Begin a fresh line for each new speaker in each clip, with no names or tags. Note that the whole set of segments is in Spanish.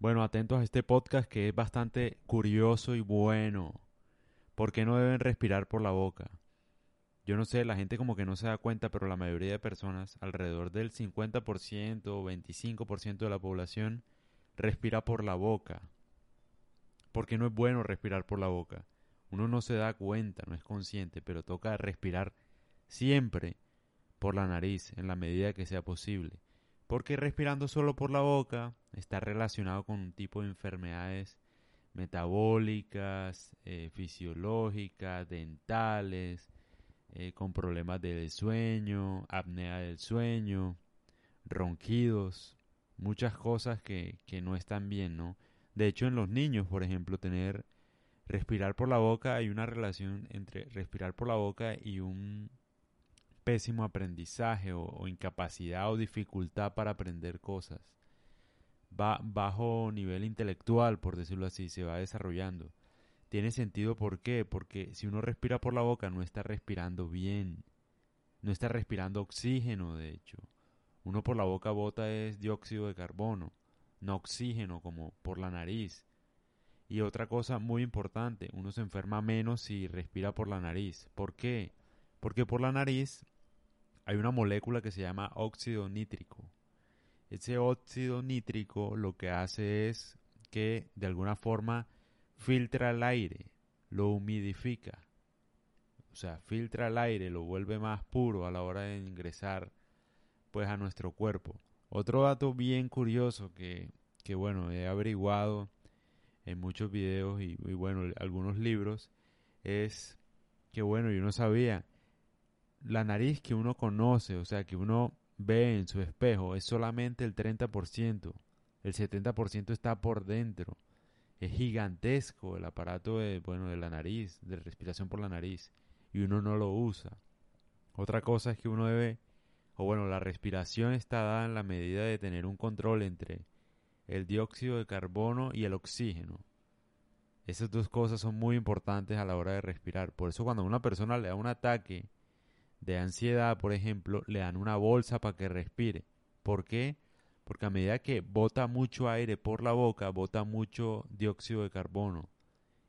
Bueno, atentos a este podcast que es bastante curioso y bueno. ¿Por qué no deben respirar por la boca? Yo no sé, la gente como que no se da cuenta, pero la mayoría de personas, alrededor del 50% o 25% de la población, respira por la boca. ¿Por qué no es bueno respirar por la boca? Uno no se da cuenta, no es consciente, pero toca respirar siempre por la nariz en la medida que sea posible porque respirando solo por la boca está relacionado con un tipo de enfermedades metabólicas, eh, fisiológicas, dentales, eh, con problemas del sueño, apnea del sueño, ronquidos, muchas cosas que, que no están bien, ¿no? De hecho, en los niños, por ejemplo, tener respirar por la boca, hay una relación entre respirar por la boca y un pésimo aprendizaje o, incapacidad o dificultad para aprender cosas. Va bajo nivel intelectual, por decirlo así, se va desarrollando. Tiene sentido ¿por qué? Porque si uno respira por la boca no está respirando bien. No está respirando oxígeno, de hecho. Uno por la boca bota es dióxido de carbono, no oxígeno como por la nariz. Y otra cosa muy importante, uno se enferma menos si respira por la nariz. ¿Por qué? Porque por la nariz hay una molécula que se llama óxido nítrico. Ese óxido nítrico lo que hace es que de alguna forma filtra el aire, lo humidifica. O sea, filtra el aire, lo vuelve más puro a la hora de ingresar pues a nuestro cuerpo. Otro dato bien curioso que, que bueno, he averiguado en muchos videos y, y bueno, algunos libros es que bueno, yo no sabía la nariz que uno conoce, o sea, que uno ve en su espejo, es solamente el 30%. El 70% está por dentro. Es gigantesco el aparato de, bueno, de la nariz, de respiración por la nariz, y uno no lo usa. Otra cosa es que uno debe, o bueno, la respiración está dada en la medida de tener un control entre el dióxido de carbono y el oxígeno. Esas dos cosas son muy importantes a la hora de respirar. Por eso cuando a una persona le da un ataque de ansiedad, por ejemplo, le dan una bolsa para que respire. ¿Por qué? Porque a medida que bota mucho aire por la boca, bota mucho dióxido de carbono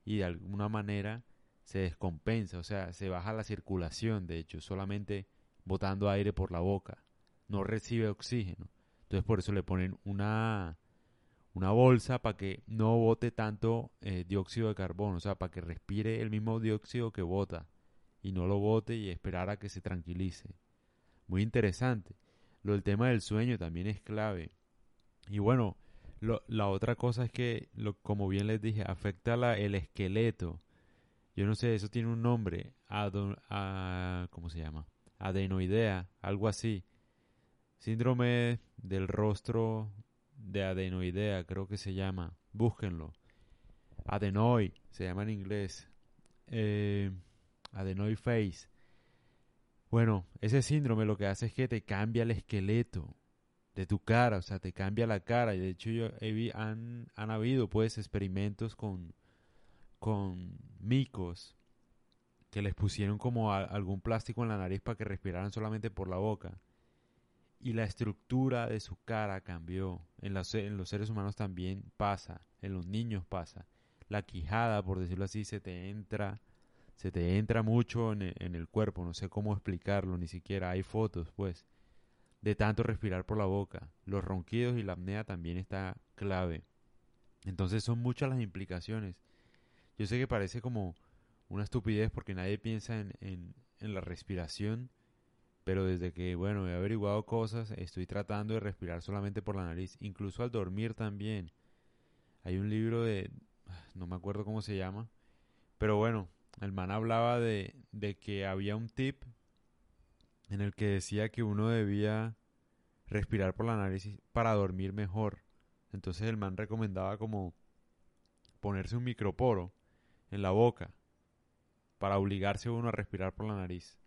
y de alguna manera se descompensa, o sea, se baja la circulación, de hecho, solamente botando aire por la boca. No recibe oxígeno. Entonces por eso le ponen una, una bolsa para que no bote tanto eh, dióxido de carbono, o sea, para que respire el mismo dióxido que bota y no lo bote y esperar a que se tranquilice. Muy interesante. Lo del tema del sueño también es clave. Y bueno, la otra cosa es que, como bien les dije, afecta el esqueleto. Yo no sé, eso tiene un nombre. a, ¿Cómo se llama? Adenoidea, algo así. Síndrome del rostro de adenoidea, creo que se llama. Búsquenlo. Adenoid, se llama en inglés. Eh, adenoid face. Bueno, ese síndrome lo que hace es que te cambia el esqueleto de tu cara, o sea, te cambia la cara. Y de hecho, han, habido pues experimentos con, con micos que les pusieron como algún plástico en la nariz para que respiraran solamente por la boca. Y la estructura de su cara cambió. En los seres humanos también pasa. En los niños pasa. La quijada, por decirlo así, se te entra se te entra mucho en, el cuerpo, no sé cómo explicarlo, ni siquiera hay fotos, pues, de tanto respirar por la boca. Los ronquidos y la apnea también está clave. Entonces son muchas las implicaciones. Yo sé que parece como una estupidez porque nadie piensa en, en, en la respiración, pero desde que, bueno, he averiguado cosas, estoy tratando de respirar solamente por la nariz, incluso al dormir también. Hay un libro de, no me acuerdo cómo se llama, pero bueno, el man hablaba de, de que había un tip en el que decía que uno debía respirar por la nariz para dormir mejor. Entonces el man recomendaba como ponerse un microporo en la boca para obligarse uno a respirar por la nariz.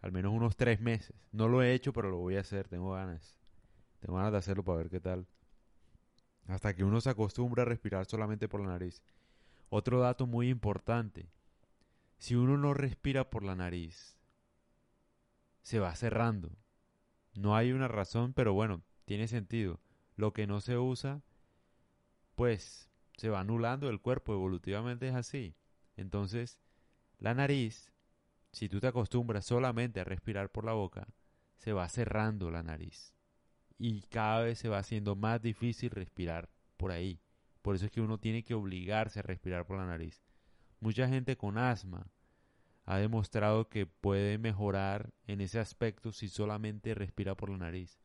Al menos unos tres meses. No lo he hecho, pero lo voy a hacer. Tengo ganas. Tengo ganas de hacerlo para ver qué tal. Hasta que uno se acostumbra a respirar solamente por la nariz. Otro dato muy importante si uno no respira por la nariz, se va cerrando. No hay una razón, pero bueno, tiene sentido. Lo que no se usa pues se va anulando el cuerpo, evolutivamente es así. Entonces, la nariz, si tú te acostumbras solamente a respirar por la boca, se va cerrando la nariz. Y cada vez se va haciendo más difícil respirar por ahí. Por eso es que uno tiene que obligarse a respirar por la nariz. Mucha gente con asma ha demostrado que puede mejorar en ese aspecto si solamente respira por la nariz.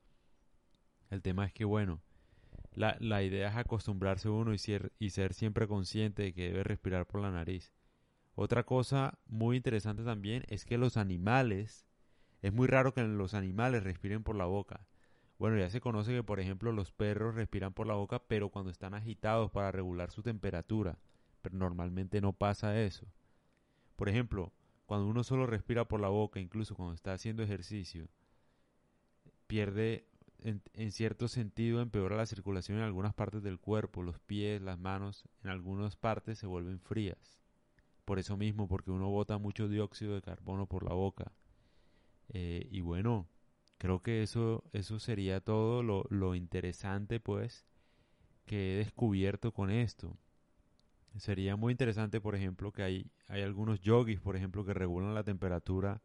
El tema es que, bueno, la, la idea es acostumbrarse uno y ser, y ser siempre consciente de que debe respirar por la nariz. Otra cosa muy interesante también es que los animales, es muy raro que los animales respiren por la boca. Bueno, ya se conoce que, por ejemplo, los perros respiran por la boca, pero cuando están agitados para regular su temperatura. Pero normalmente no pasa eso. Por ejemplo, cuando uno solo respira por la boca, incluso cuando está haciendo ejercicio, pierde, en, cierto sentido, empeora la circulación en algunas partes del cuerpo, los pies, las manos, en algunas partes se vuelven frías por eso mismo, porque uno bota mucho dióxido de carbono por la boca. Eh, y bueno, creo que eso, eso sería todo lo, lo interesante, pues, que he descubierto con esto. Sería muy interesante, por ejemplo, que hay, hay algunos yogis, por ejemplo, que regulan la temperatura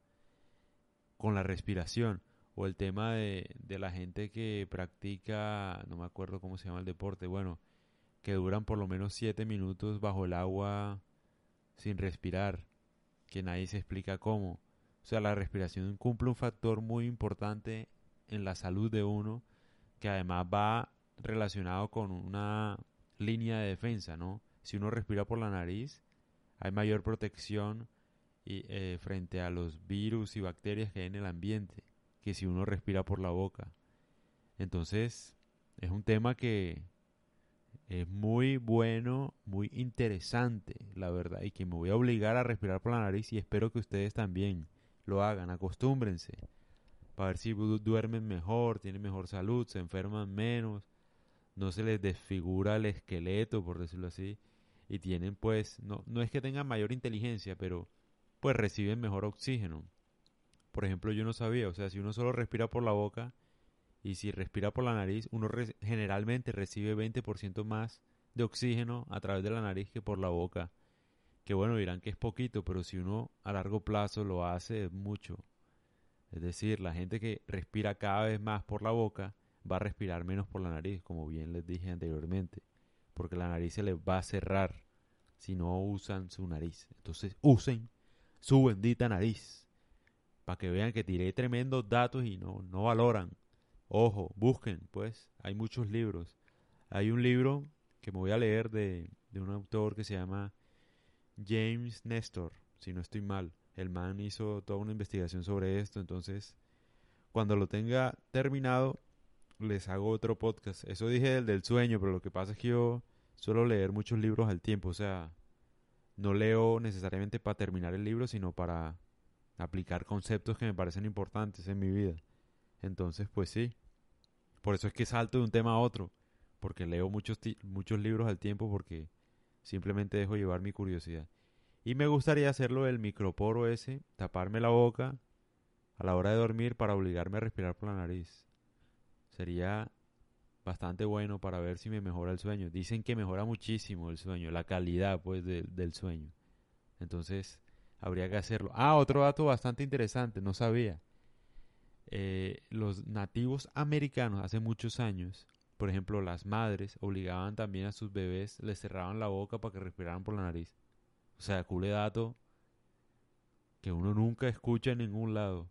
con la respiración. O el tema de, de la gente que practica, no me acuerdo cómo se llama el deporte, bueno, que duran por lo menos siete minutos bajo el agua sin respirar, que nadie se explica cómo. O sea, la respiración cumple un factor muy importante en la salud de uno, que además va relacionado con una línea de defensa, ¿no? Si uno respira por la nariz, hay mayor protección y, eh, frente a los virus y bacterias que hay en el ambiente, que si uno respira por la boca. Entonces, es un tema que, es muy bueno, muy interesante, la verdad, y que me voy a obligar a respirar por la nariz y espero que ustedes también lo hagan, acostúmbrense, para ver si duermen mejor, tienen mejor salud, se enferman menos, no se les desfigura el esqueleto, por decirlo así, y tienen pues, no, no es que tengan mayor inteligencia, pero pues reciben mejor oxígeno. Por ejemplo, yo no sabía, o sea, si uno solo respira por la boca, y si respira por la nariz, uno generalmente recibe 20% más de oxígeno a través de la nariz que por la boca. Que bueno, dirán que es poquito, pero si uno a largo plazo lo hace es mucho. Es decir, la gente que respira cada vez más por la boca va a respirar menos por la nariz, como bien les dije anteriormente, porque la nariz se les va a cerrar si no usan su nariz. Entonces usen su bendita nariz para que vean que tiré tremendos datos y no, no valoran Ojo, busquen, pues, hay muchos libros. Hay un libro que me voy a leer de, de un autor que se llama James Nestor, si no estoy mal. El man hizo toda una investigación sobre esto, entonces cuando lo tenga terminado les hago otro podcast. Eso dije el del sueño, pero lo que pasa es que yo suelo leer muchos libros al tiempo, o sea, no leo necesariamente para terminar el libro, sino para aplicar conceptos que me parecen importantes en mi vida. Entonces, pues sí. Por eso es que salto de un tema a otro. Porque leo muchos, muchos libros al tiempo porque simplemente dejo llevar mi curiosidad. Y me gustaría hacerlo el microporo ese, taparme la boca a la hora de dormir para obligarme a respirar por la nariz. Sería bastante bueno para ver si me mejora el sueño. Dicen que mejora muchísimo el sueño, la calidad pues del sueño. Entonces habría que hacerlo. Ah, otro dato bastante interesante, no sabía. Eh, los nativos americanos hace muchos años, por ejemplo, las madres obligaban también a sus bebés, les cerraban la boca para que respiraran por la nariz. O sea, cule dato que uno nunca escucha en ningún lado,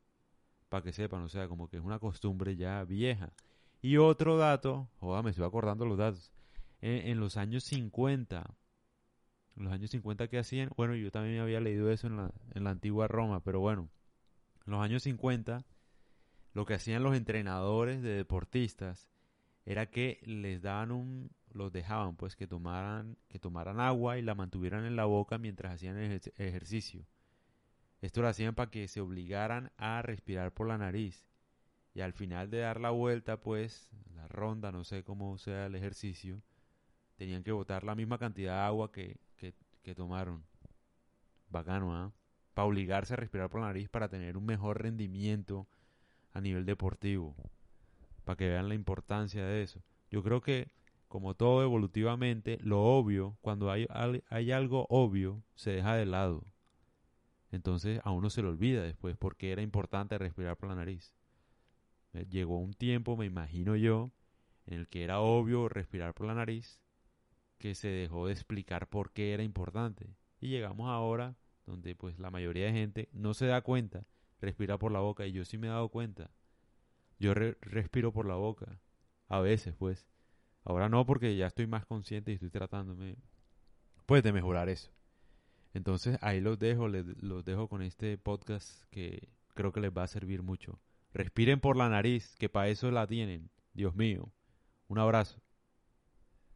para que sepan, o sea, como que es una costumbre ya vieja. Y otro dato, joda, me estoy acordando los datos, en, los años 50, en los años 50 que hacían, bueno, yo también había leído eso en la, en la antigua Roma, pero bueno, en los años 50 lo que hacían los entrenadores de deportistas era que les daban un los dejaban pues que tomaran que tomaran agua y la mantuvieran en la boca mientras hacían el ejercicio. Esto lo hacían para que se obligaran a respirar por la nariz. Y al final de dar la vuelta, pues, la ronda, no sé cómo sea el ejercicio, tenían que botar la misma cantidad de agua que, que, tomaron. Bacano, ¿ah? Para obligarse a respirar por la nariz para tener un mejor rendimiento a nivel deportivo, para que vean la importancia de eso. Yo creo que como todo evolutivamente, lo obvio, cuando hay, hay algo obvio, se deja de lado. Entonces a uno se le olvida después porque era importante respirar por la nariz. Eh, llegó un tiempo, me imagino yo, en el que era obvio respirar por la nariz, que se dejó de explicar por qué era importante. Y llegamos ahora donde pues la mayoría de gente no se da cuenta, respira por la boca y yo sí me he dado cuenta. Yo respiro por la boca, a veces pues. Ahora no porque ya estoy más consciente y estoy tratándome pues de mejorar eso. Entonces ahí los dejo, les, los dejo con este podcast que creo que les va a servir mucho. Respiren por la nariz, que para eso la tienen. Dios mío. Un abrazo.